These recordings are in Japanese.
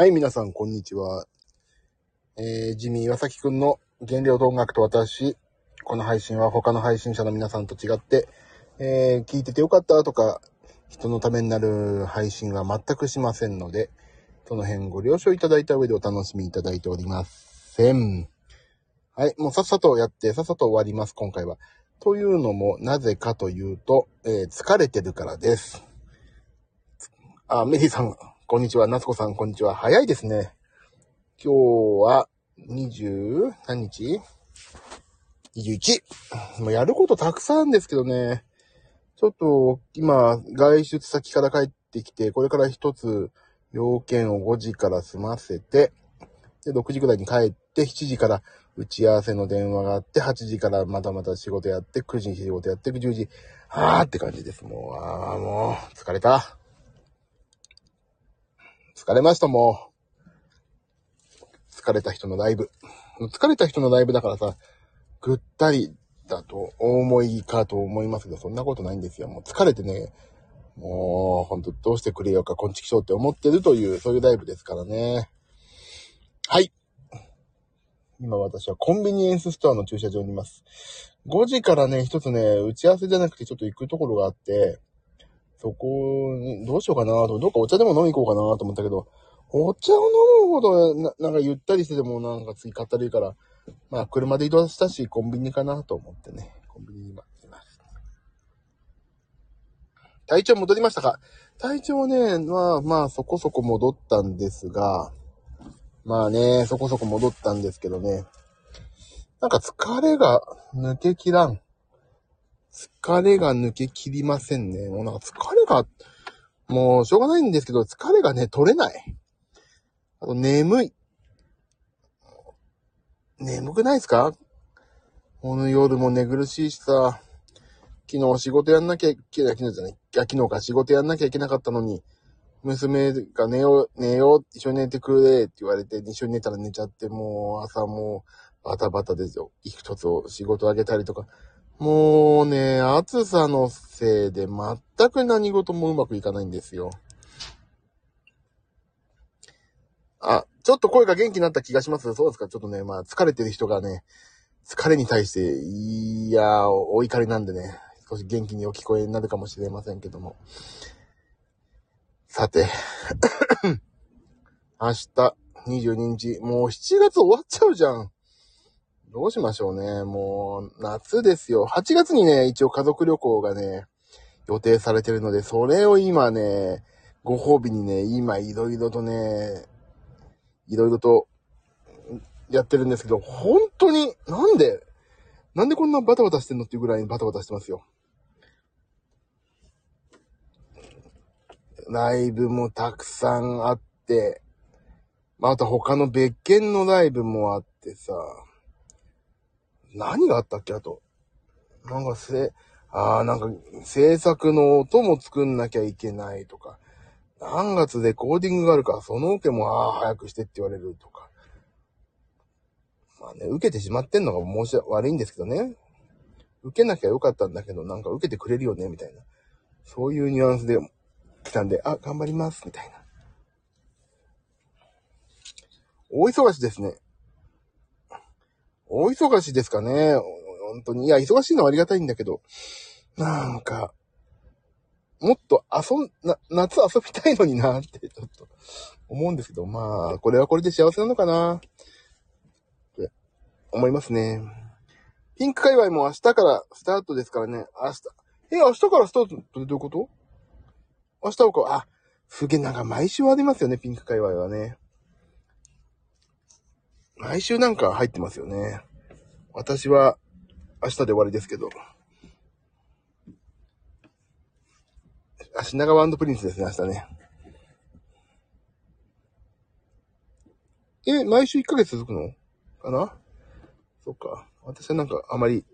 はい、皆さん、こんにちは。えー、ジミー岩崎くんの原料と音楽と私。この配信は他の配信者の皆さんと違って、えー、聞いててよかったとか、人のためになる配信は全くしませんので、その辺ご了承いただいた上でお楽しみいただいておりません。はい、もうさっさとやって、さっさと終わります、今回は。というのも、なぜかというと、えー疲れてるからです。あ、メリーさん、こんにちは。夏子さん、こんにちは。早いですね。今日は、20、何日 ?21。もうやることたくさんですけどね。ちょっと、今、外出先から帰ってきて、これから一つ、要件を5時から済ませて、で、6時ぐらいに帰って、7時から打ち合わせの電話があって、8時からまたまた仕事やって、9時に仕事やって、10時、あーって感じです。もう、あーもう、疲れた。疲れました、もう。疲れた人のライブ。疲れた人のライブだからさ、ぐったりだと思いかと思いますけど、そんなことないんですよ。もう疲れてね、もう、ほんとどうしてくれようか、こんちきしょうって思ってるという、そういうライブですからね。はい。今私はコンビニエンスストアの駐車場にいます。5時からね、一つね、打ち合わせじゃなくてちょっと行くところがあって、そこに、どうしようかなと、どっかお茶でも飲み行こうかなと思ったけど、お茶を飲むほどな、なんかゆったりしててもなんか次かったるいから、まあ車で移動したし、コンビニかなと思ってね、コンビニに今います。体調戻りましたか体調ね、まあまあそこそこ戻ったんですが、まあね、そこそこ戻ったんですけどね、なんか疲れが抜けきらん。疲れが抜けきりませんね。もうなんか疲れが、もうしょうがないんですけど、疲れがね、取れない。あと眠い。眠くないですか？この夜も寝苦しいしさ、昨日仕事やんなきゃいけない、昨日じゃない、昨日か仕事やんなきゃいけなかったのに、娘が寝よう、寝よう、一緒に寝てくれって言われて、一緒に寝たら寝ちゃって、もう朝もうバタバタですよ。一つを仕事あげたりとか。もうね、暑さのせいで全く何事もうまくいかないんですよ。あ、ちょっと声が元気になった気がします。そうですか？ちょっとね、まあ疲れてる人がね、疲れに対して、いや、お怒りなんでね、少し元気にお聞こえになるかもしれませんけども。さて、明日、22日、もう7月終わっちゃうじゃん。どうしましょうね。もう、夏ですよ。8月にね、一応家族旅行がね、予定されてるので、それを今ね、ご褒美にね、今いろいろとね、いろいろとやってるんですけど、本当に、なんで、なんでこんなバタバタしてんのっていうぐらいにバタバタしてますよ。ライブもたくさんあって、また他の別件のライブもあってさ、何があったっけあと。なんかせ、ああ、なんか制作の音も作んなきゃいけないとか、何月でコーディングがあるから、そのオケもああ、早くしてって言われるとか。まあね、受けてしまってんのが申し悪いんですけどね。受けなきゃよかったんだけど、なんか受けてくれるよね、みたいな。そういうニュアンスで来たんで、あ、頑張ります、みたいな。大忙しですね。大忙しですかね。本当に。いや、忙しいのはありがたいんだけど、なんか、もっと遊ん、な、夏遊びたいのになって、ちょっと、思うんですけど、まあ、これはこれで幸せなのかなって、思いますね。ピンク界隈も明日からスタートですからね。明日、え、明日からスタートってどういうこと？明日はか、あ、すげえ、なんか毎週ありますよね、ピンク界隈はね。毎週なんか入ってますよね。私は明日で終わりですけど。あ、品川プリンスですね、明日ね。え、毎週1ヶ月続くの？かな？そっか。私はなんかあまり、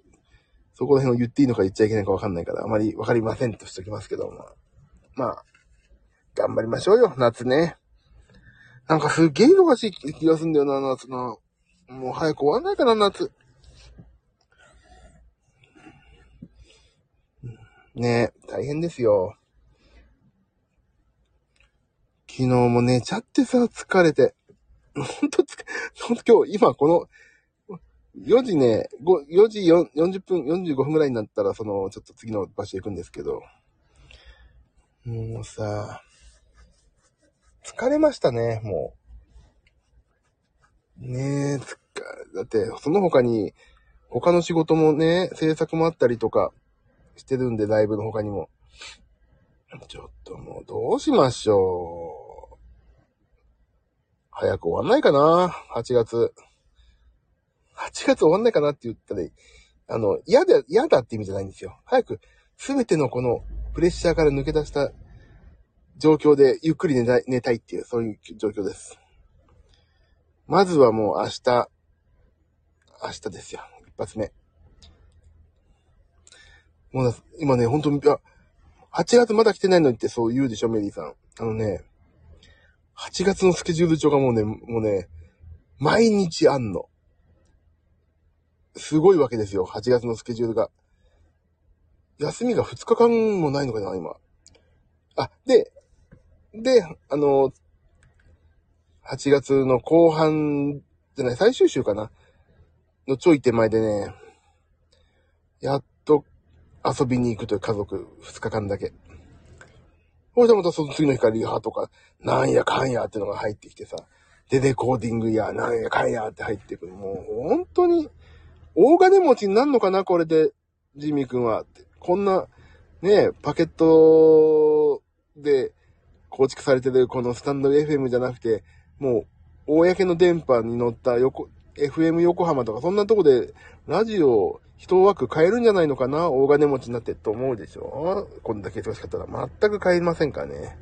そこら辺を言っていいのか言っちゃいけないかわかんないから、あまりわかりませんとしておきますけど、まあ。まあ、頑張りましょうよ、夏ね。なんかすっげえ忙しい気がすんだよな、夏な。もう早く終わんないかな、夏。ねえ、大変ですよ。昨日も寝ちゃってさ、疲れて。ほんとつ、ほんと今日、今この、4時ね、4時40分、45分ぐらいになったら、その、ちょっと次の場所行くんですけど、もうさ、疲れましたね、もう。ねえ、つか、だって、その他に、他の仕事もね、制作もあったりとかしてるんで、ライブの他にも。ちょっともうどうしましょう。早く終わんないかな ?8 月。8月終わんないかなって言ったら、あの、嫌だ、嫌だって意味じゃないんですよ。早く、すべてのこのプレッシャーから抜け出した状況でゆっくり寝たい、寝たいっていう、そういう状況です。まずはもう明日、明日ですよ。一発目。もう今ね、本当に、あ、8月まだ来てないのにってそう言うでしょ、メリーさん。あのね、8月のスケジュール帳がもうね、もうね、毎日あんの。すごいわけですよ、8月のスケジュールが。休みが2日間もないのかな、今。あ、で、で、あの、8月の後半じゃない、最終週かなのちょい手前でね、やっと遊びに行くという家族2日間だけ。ほいでまたその次の日からリハとか、なんやかんやってのが入ってきてさ、で、レコーディングや、なんやかんやって入ってくる。もう、本当に、大金持ちになんのかなこれで、ジミー君は。こんな、ねパケットで構築されてるこのスタンド FM じゃなくて、もう、公の電波に乗った横、FM 横浜とかそんなとこで、ラジオ一枠変えるんじゃないのかな大金持ちになってと思うでしょ？こんだけ忙しかったら全く変えませんかね？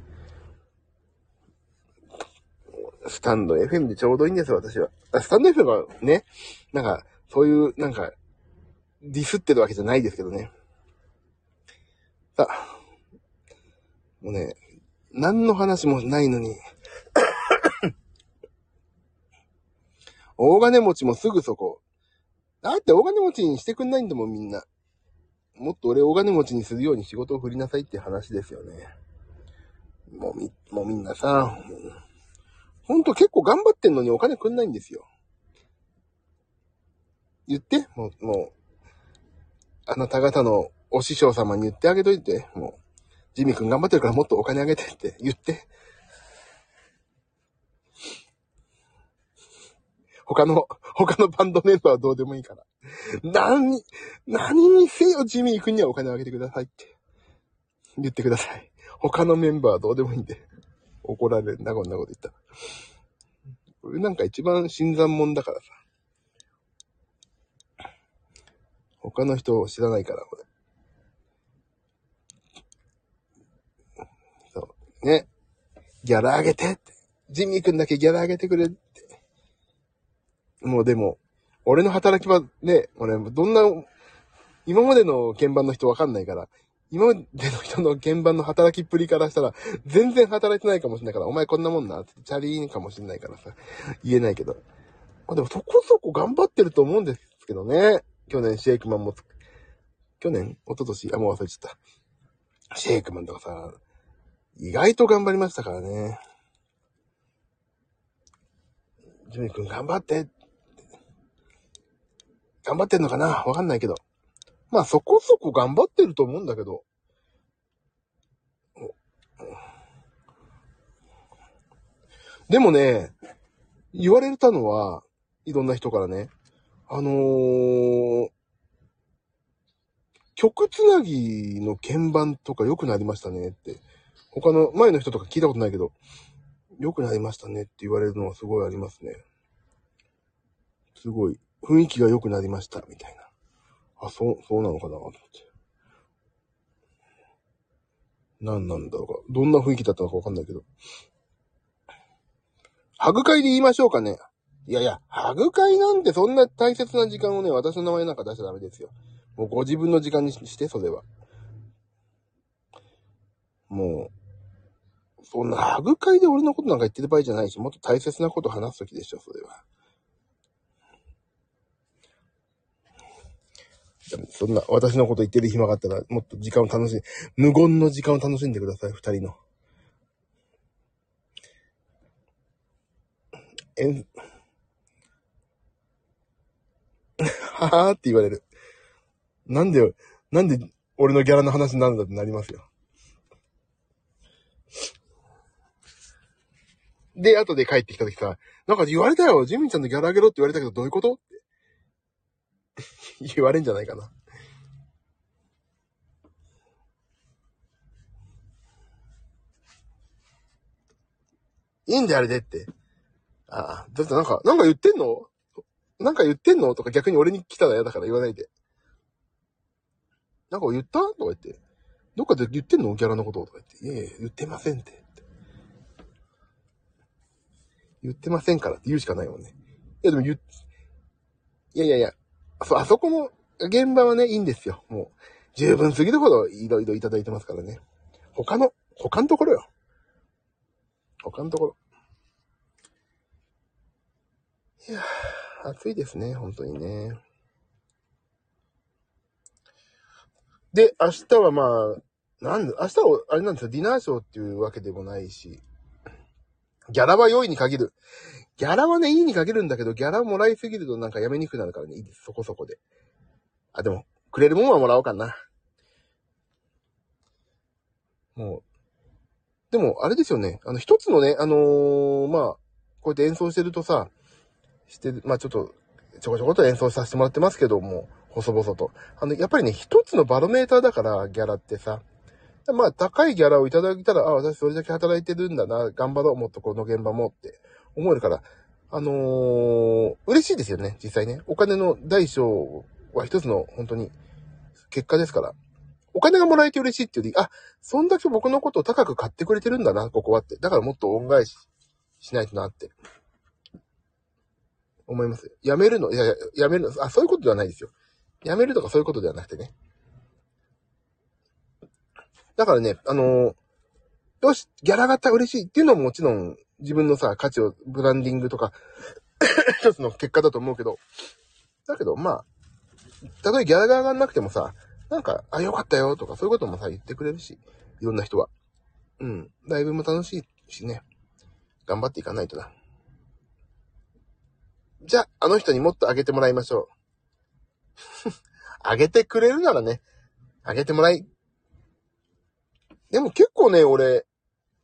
スタンド FM でちょうどいいんですよ、私は。スタンド FM はね、なんか、そういう、なんか、ディスってるわけじゃないですけどね。さあ、もうね、何の話もないのに大金持ちもすぐそこ。だって大金持ちにしてくんないんだもん、みんな。もっと俺大金持ちにするように仕事を振りなさいって話ですよね。もうみ、もうみんなさ、ほんと結構頑張ってんのにお金くんないんですよ。言って、もう、もう、あなた方のお師匠様に言ってあげといて、もう、ジミー君頑張ってるからもっとお金あげてって言って。他の、他のバンドメンバーはどうでもいいから。何、何にせよジミー君にはお金あげてくださいって言ってください。他のメンバーはどうでもいいんで。怒られるんだ、こんなこと言ったら。これなんか一番新参者だからさ。他の人を知らないから、これ。そう。ね。ギャラ上げてって。ジミー君だけギャラ上げてくれって。もうでも、俺の働き場ね、俺、どんな、今までの鍵盤の人わかんないから、今までの人の鍵盤の働きっぷりからしたら、全然働いてないかもしれないから、お前こんなもんなって、チャリーンかもしれないからさ、言えないけど。まあでもそこそこ頑張ってると思うんですけどね。去年シェイクマンも、去年一昨年あ、もう忘れちゃった。シェイクマンとかさ、意外と頑張りましたからね。ジミー君頑張って頑張ってんのかな？わかんないけど。まあそこそこ頑張ってると思うんだけど。でもね、言われたのは、いろんな人からね、あのー、曲つなぎの鍵盤とか良くなりましたねって。他の前の人とか聞いたことないけど、良くなりましたねって言われるのはすごいありますね。すごい。雰囲気が良くなりました、みたいな。あ、そう、そうなのかなと思って。何なんだろうか。どんな雰囲気だったのかわかんないけど。ハグ会で言いましょうかね。いやいや、ハグ会なんてそんな大切な時間をね、私の名前なんか出しちゃダメですよ。もうご自分の時間にして、それは。もう、そんなハグ会で俺のことなんか言ってる場合じゃないし、もっと大切なこと話すときでしょ、それは。そんな、私のこと言ってる暇があったら、もっと時間を楽しん、無言の時間を楽しんでください、二人の。えん、ははーって言われる。なんで、なんで俺のギャラの話になるんだってなりますよ。で、後で帰ってきた時さ、なんか言われたよ、ジミンちゃんのギャラ上げろって言われたけど、どういうことって 言われんじゃないかな。いいんだよ、あれでって。ああ、だってなんか、なんか言ってんのなんか言ってんのとか逆に俺に来たら嫌だから言わないで。なんか言ったとか言って。どっかで言ってんのギャラのこととか言って。いやいや、言ってませんって。言ってませんからって言うしかないもんね。いやでも言っ、いやいやいや、そ、あそこの現場はね、いいんですよ。もう、十分すぎるほどいろいろいただいてますからね。他の、他のところよ。他のところ。いやー、暑いですね、本当にね。で、明日はまあ、なんで、明日は、あれなんですよ、ディナーショーっていうわけでもないし、ギャラは良いに限る。ギャラはね、いいに限るんだけど、ギャラもらいすぎるとなんかやめにくくなるからね、いいです、そこそこで。あ、でも、くれるもんはもらおうかな。もう、でも、あれですよね。あの、一つのね、あのー、まあ、こうやって演奏してるとさ、して、まあちょっと、ちょこちょこと演奏させてもらってますけども、細々と。あの、やっぱりね、一つのバロメーターだから、ギャラってさ。でまあ、高いギャラをいただいたら、あ、私それだけ働いてるんだな、頑張ろう、もっとこの現場もって思えるから、あのー、嬉しいですよね、実際ね。お金の大小は一つの、本当に、結果ですから。お金がもらえて嬉しいっていうより、あ、そんだけ僕のことを高く買ってくれてるんだな、ここはって。だからもっと恩返ししないとなって。思います。やめるの、いや、やめるの、あ、そういうことではないですよ。やめるとかそういうことではなくてね。だからね、あのー、よし、ギャラ型嬉しいっていうのももちろん自分のさ、価値をブランディングとか 一つの結果だと思うけど、だけど、まあ、たとえギャラが上がんなくてもさ、なんか、あ、よかったよとかそういうこともさ、言ってくれるし、いろんな人は。うん。ライブも楽しいしね。頑張っていかないとな。じゃあ、あの人にもっとあげてもらいましょう。あげてくれるならね、あげてもらい。でも結構ね、俺、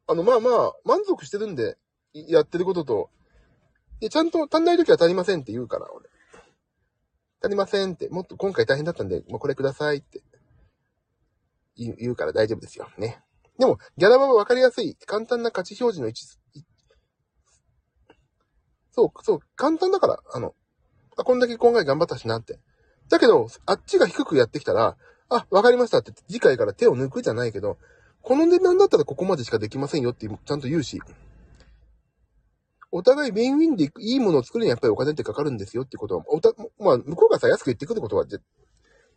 あの、まあまあ、満足してるんで、やってることと、で、ちゃんと足んない時は足りませんって言うから、俺。足りませんって、もっと今回大変だったんで、もうこれくださいって言うから大丈夫ですよ。ね。でも、ギャラはわかりやすい、簡単な価値表示の位置、そう、そう、簡単だから、あの、あ、こんだけ今回頑張ったしなって。だけど、あっちが低くやってきたら、あ、わかりましたって次回から手を抜くじゃないけど、この値段だったらここまでしかできませんよってちゃんと言うし、お互いウィンウィンでいいものを作るにはやっぱりお金ってかかるんですよってことは、おた、まあ、向こうがさ、安く言ってくることは、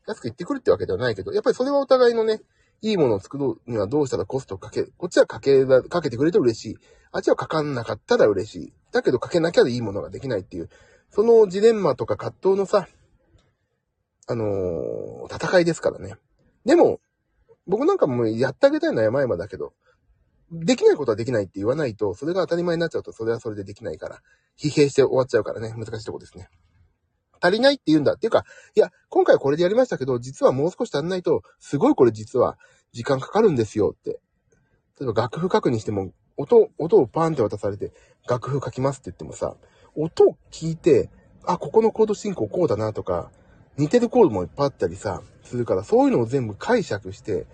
安く言ってくるってわけではないけど、やっぱりそれはお互いのね、いいものを作るにはどうしたらコストをかけ。こっちはかけ、かけてくれて嬉しい。あっちはかかんなかったら嬉しい。だけどかけなきゃいいものができないっていう、そのジレンマとか葛藤のさ、あのー、戦いですからね。でも、僕なんかもうやってあげたいのは山々だけど、できないことはできないって言わないと、それが当たり前になっちゃうと、それはそれでできないから、疲弊して終わっちゃうからね、難しいとこですね。足りないって言うんだ。っていうか、いや、今回これでやりましたけど、実はもう少し足んないと、すごいこれ実は時間かかるんですよって。例えば楽譜書くにしても、音、音をパーンって渡されて、楽譜書きますって言ってもさ、音を聞いて、あ、ここのコード進行こうだなとか、似てるコードもいっぱいあったりさ、するから、そういうのを全部解釈して、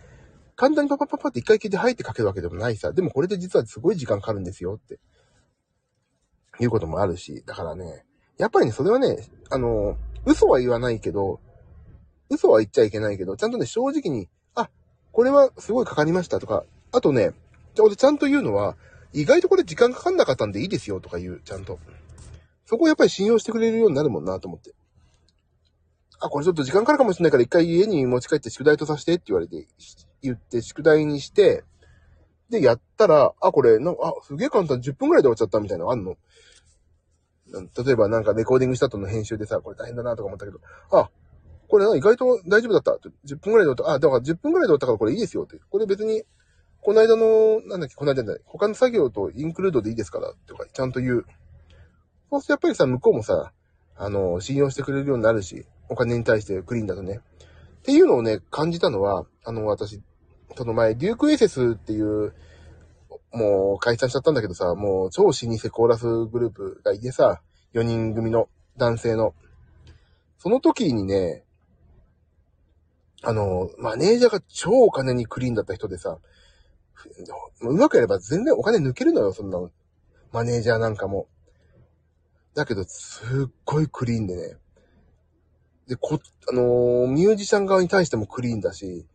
簡単にパパパパって一回聞いて入って書けるわけでもないさ。でもこれで実はすごい時間かかるんですよって。いうこともあるし。だからね、やっぱりね、それはね、あの、嘘は言わないけど、嘘は言っちゃいけないけど、ちゃんとね、正直に、あ、これはすごいかかりましたとか、あとね、俺ちゃんと言うのは、意外とこれ時間かかんなかったんでいいですよとか言う、ちゃんと。そこをやっぱり信用してくれるようになるもんなと思って。あ、これちょっと時間かかるかもしれないから一回家に持ち帰って宿題とさせてって言われて、言って宿題にして、で、やったら、あ、これ、なんか、あ、すげえ簡単、10分くらいで終わっちゃったみたいなのあんの？例えばなんかレコーディングした後の編集でさ、これ大変だなとか思ったけど、あ、これ意外と大丈夫だった。10分くらいで終わった。あ、だから10分くらいで終わったからこれいいですよって。これ別に、この間の、なんだっけ、この間じゃない。他の作業とインクルードでいいですから、とか、ちゃんと言う。そうするとやっぱりさ、向こうもさ、あの、信用してくれるようになるし、お金に対してクリーンだとね。っていうのをね、感じたのは、あの、私、その前、デュークエセスっていう、もう解散しちゃったんだけどさ、もう超老舗コーラスグループがいてさ、4人組の男性の。その時にね、あの、マネージャーが超お金にクリーンだった人でさ、うまくやれば全然お金抜けるのよ、そんなマネージャーなんかも。だけど、すっごいクリーンでね。で、こ、あのー、ミュージシャン側に対してもクリーンだし、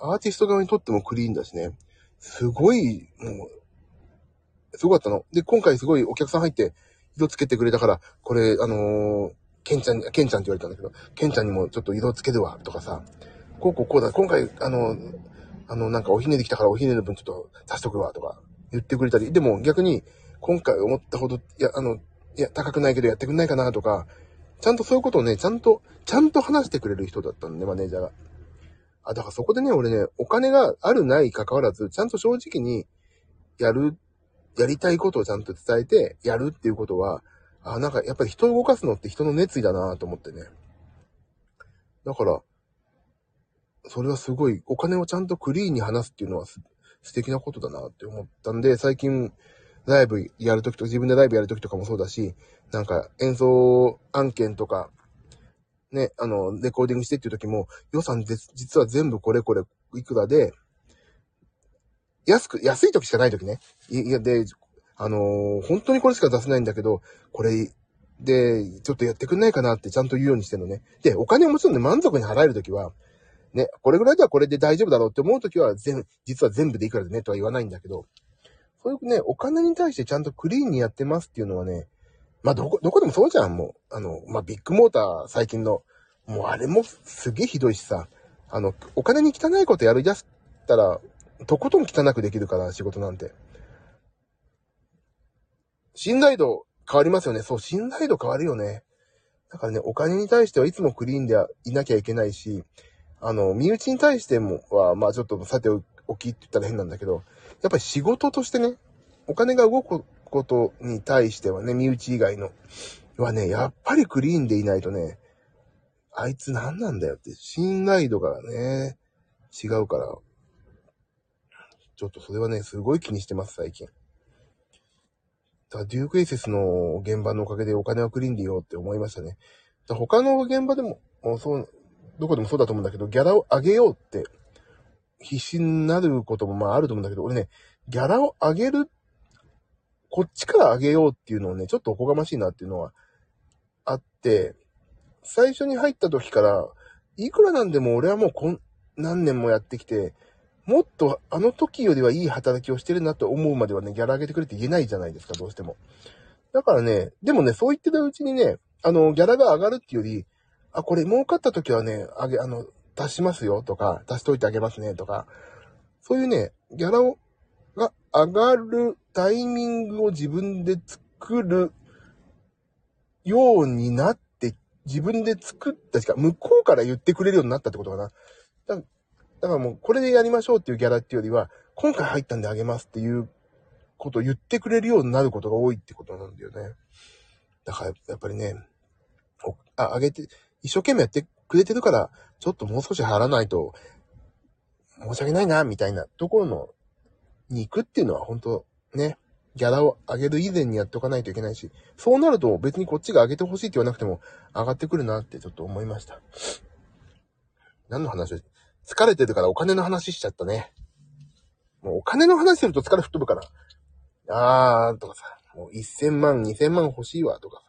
アーティスト側にとってもクリーンだしね。すごい、もう、すごかったの。で、今回すごいお客さん入って、色つけてくれたから、これ、あのー、ケンちゃん、ケンちゃんって言われたんだけど、ケンちゃんにもちょっと色つけるわ、とかさ、こうこうこうだ、今回、あの、あの、なんかおひねり来たからおひねりの分ちょっと足しとくわ、とか言ってくれたり、でも逆に、今回思ったほど、いや、あの、いや、高くないけどやってくんないかな、とか、ちゃんとそういうことをね、ちゃんと、ちゃんと話してくれる人だったんで、マネージャーが。あ、だからそこでね、俺ね、お金があるない関わらず、ちゃんと正直に、やる、やりたいことをちゃんと伝えて、やるっていうことは、あ、なんかやっぱり人を動かすのって人の熱意だなと思ってね。だから、それはすごい、お金をちゃんとクリーンに話すっていうのは素敵なことだなって思ったんで、最近、ライブやるときとか、自分でライブやるときとかもそうだし、なんか演奏案件とか、ね、あの、レコーディングしてっていう時も、予算で実は全部これこれいくらで、安く、安い時しかない時ね。いや、で、あのー、本当にこれしか出せないんだけど、これ、で、ちょっとやってくんないかなってちゃんと言うようにしてるのね。で、お金をもちろんね、満足に払えるときは、ね、これぐらいではこれで大丈夫だろうって思うときは、全、実は全部でいくらでねとは言わないんだけど、そういうね、お金に対してちゃんとクリーンにやってますっていうのはね、まあ、どこ、どこでもそうじゃん、もう。あの、まあ、ビッグモーター最近の、もうあれもすげえひどいしさ、あの、お金に汚いことやり出したら、とことん汚くできるから、仕事なんて。信頼度変わりますよね。そう、信頼度変わるよね。だからね、お金に対してはいつもクリーンでいなきゃいけないし、あの、身内に対してもは、まあちょっとさておきって言ったら変なんだけど、やっぱり仕事としてね、お金が動くことに対してはね、身内以外の、はね、やっぱりクリーンでいないとね、あいつ何なんだよって、信頼度がね、違うから、ちょっとそれはね、すごい気にしてます、最近。だデュークエイセスの現場のおかげでお金はクリーンでいようって思いましたね。だ他の現場でも、もそう、どこでもそうだと思うんだけど、ギャラを上げようって、必死になることもまああると思うんだけど、俺ね、ギャラを上げる、こっちから上げようっていうのをね、ちょっとおこがましいなっていうのはあって、最初に入った時から、いくらなんでも俺はもうこん、何年もやってきて、もっとあの時よりはいい働きをしてるなと思うまではね、ギャラ上げてくれって言えないじゃないですか、どうしても。だからね、でもね、そう言ってたうちにね、あの、ギャラが上がるっていうより、あ、これ儲かった時はね、あげ、あの、足しますよとか、足しといてあげますねとか、そういうね、ギャラを、が上がるタイミングを自分で作るようになって、自分で作ったしか、向こうから言ってくれるようになったってことかな。だだからもう、これでやりましょうっていうギャラっていうよりは、今回入ったんであげますっていうことを言ってくれるようになることが多いってことなんだよね。だから、やっぱりね、あ、あげて、一生懸命やってくれてるから、ちょっともう少し払わないと、申し訳ないな、みたいなところの、に行くっていうのは本当ね、ギャラを上げる以前にやっておかないといけないし、そうなると別にこっちが上げてほしいって言わなくても上がってくるなってちょっと思いました。何の話？疲れてるからお金の話しちゃったね。もうお金の話すると疲れ吹っ飛ぶから。あーとかさ、もう1000万、2000万欲しいわとかさ。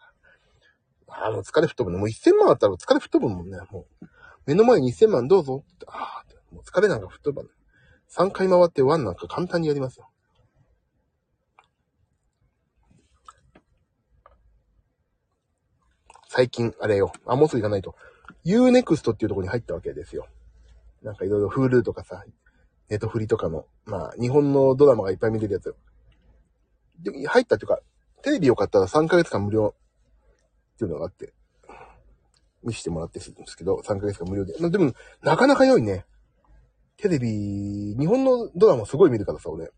あーもう疲れ吹っ飛ぶね。もう1000万あったら疲れ吹っ飛ぶもんね。もう、目の前に1000万どうぞって、あーもう疲れなんか吹っ飛ばない。3回回ってワンなんか簡単にやりますよ。最近、あれよ。あ、もうすぐ行かないと。Unext っていうところに入ったわけですよ。なんかいろいろ Hulu とかさ、ネットフリとかの、まあ、日本のドラマがいっぱい見れるやつ。で、入ったっていうか、テレビを買ったら3ヶ月間無料っていうのがあって、見せてもらってするんですけど、3ヶ月間無料で。でも、なかなか良いね。テレビ、日本のドラマすごい見るからさ、俺。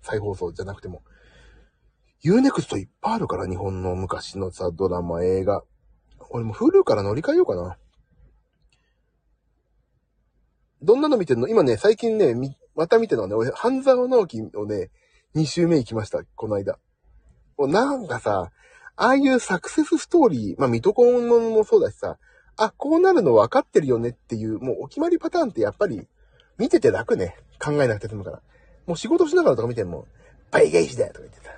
再放送じゃなくても。Unext いっぱいあるから、日本の昔のさ、ドラマ、映画。俺も Hulu から乗り換えようかな。どんなの見てんの？今ね、最近ね、また見てるのはね、俺、半沢直樹をね、2週目行きました、この間。もうなんかさ、ああいうサクセスストーリー、まあ、ミトコンのもそうだしさ、あ、こうなるの分かってるよねっていう、もうお決まりパターンってやっぱり、見てて楽ね。考えなくて済むから。もう仕事しながらとか見ても、倍返しだよとか言ってさ。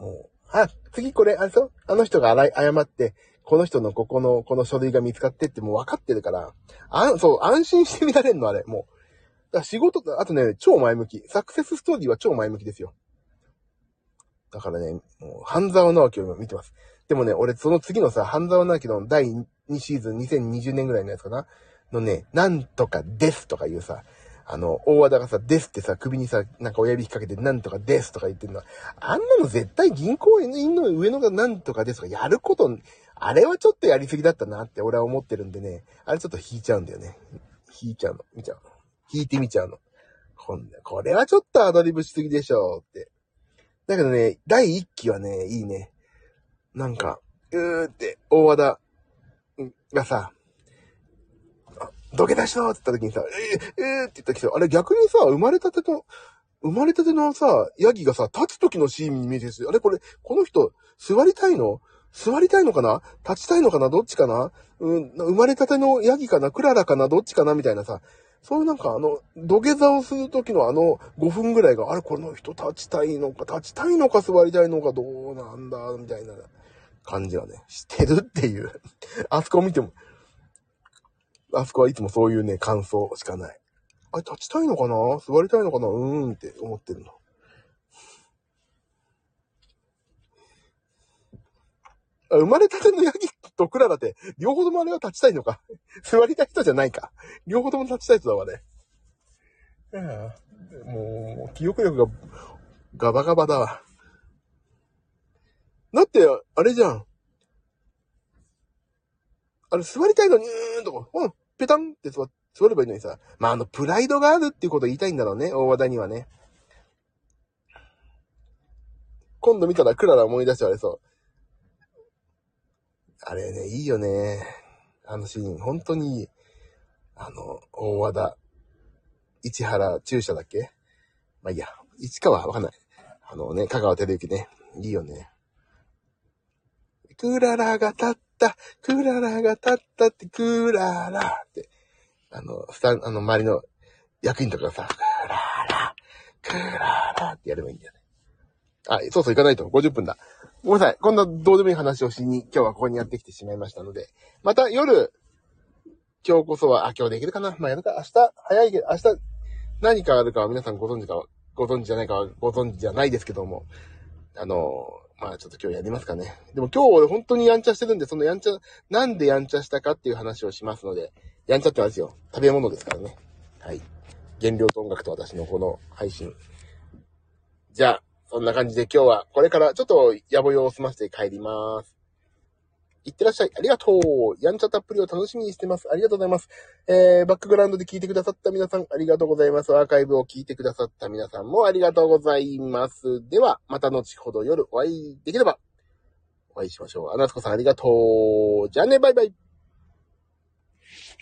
もう、あ、次これ、あれそうあの人が謝って、この人のここの、この書類が見つかってってもう分かってるから、あん、そう、安心して見られんの、あれ、もう。だ仕事、あとね、超前向き。サクセスストーリーは超前向きですよ。だからね、もう、半沢直樹を今見てます。でもね、俺その次のさ、半沢直樹の第2シーズン2020年ぐらいのやつかな？のね、なんとかですとかいうさ、あの、大和田がさ、ですってさ、首にさ、なんか親指引っ掛けて、なんとかですとか言ってるのは、あんなの絶対銀行員の上のがなんとかですとかやること、あれはちょっとやりすぎだったなって俺は思ってるんでね、あれちょっと引いちゃうんだよね。引いちゃうの。見ちゃうの。引いてみちゃうの。こんな、これはちょっとアドリブしすぎでしょうって。だけどね、第1期はね、いいね。なんか、うーって、大和田がさ、あ土下座しろって言った時にさ、えー、えー、って言った時さ、あれ逆にさ、生まれたての、生まれたてのさ、ヤギがさ、立つ時のシーンに見えてるしあれこれ、この人、座りたいの？座りたいのかな？立ちたいのかな？どっちかな？うん、生まれたてのヤギかな？クララかな？どっちかな？みたいなさ、そういうなんかあの、土下座をする時のあの5分ぐらいが、あれこの人立ちたいのか、立ちたいのか座りたいのかどうなんだ、みたいな感じはね、してるっていう。あそこを見ても、あそこはいつもそういうね、感想しかない。あれ立ちたいのかな？座りたいのかな？うーんって思ってるの。あ生まれたてのヤギクララって、両方ともあれは立ちたいのか？座りたい人じゃないか？両方とも立ちたい人だわね。もう、記憶力がガバガバだわ。だって、あれじゃん。あれ座りたいのに、うーんとか、うん、ペタンって座座ればいいのにさ。まあ、あの、プライドがあるっていうこと言いたいんだろうね、大和田にはね。今度見たらクララ思い出しちゃわれそう。あれね、いいよね。あのシーン、本当にいい。あの、大和田、市原中車だっけ？まあいいや。市川わかんない。あのね、香川照之ね。いいよね。クララが立った、クララが立ったって、クララって。あの、スタン、あの、周りの役員とかさ、クララ、クララってやればいいんだよね。あ、そうそう行かないと。50分だ。ごめんなさい。こんなどうでもいい話をしに、今日はここにやってきてしまいましたので、また夜、今日こそは、あ、今日できるかなまあ、やるか。明日、早いけど、明日、何かあるかは皆さんご存知か、ご存知じゃないかはご存知じゃないですけども、あの、まあちょっと今日やりますかね。でも今日俺本当にやんちゃしてるんで、そのやんちゃ、なんでやんちゃしたかっていう話をしますので、やんちゃってあれですよ。食べ物ですからね。はい。原料と音楽と私のこの配信。じゃあ、そんな感じで今日はこれからちょっと野暮用を済ませて帰ります。いってらっしゃい。ありがとう。やんちゃたっぷりを楽しみにしてます。ありがとうございます。えー、バックグラウンドで聞いてくださった皆さん、ありがとうございます。アーカイブを聞いてくださった皆さんもありがとうございます。では、また後ほど夜お会いできれば、お会いしましょう。あなつこさんありがとう。じゃあね、バイバイ。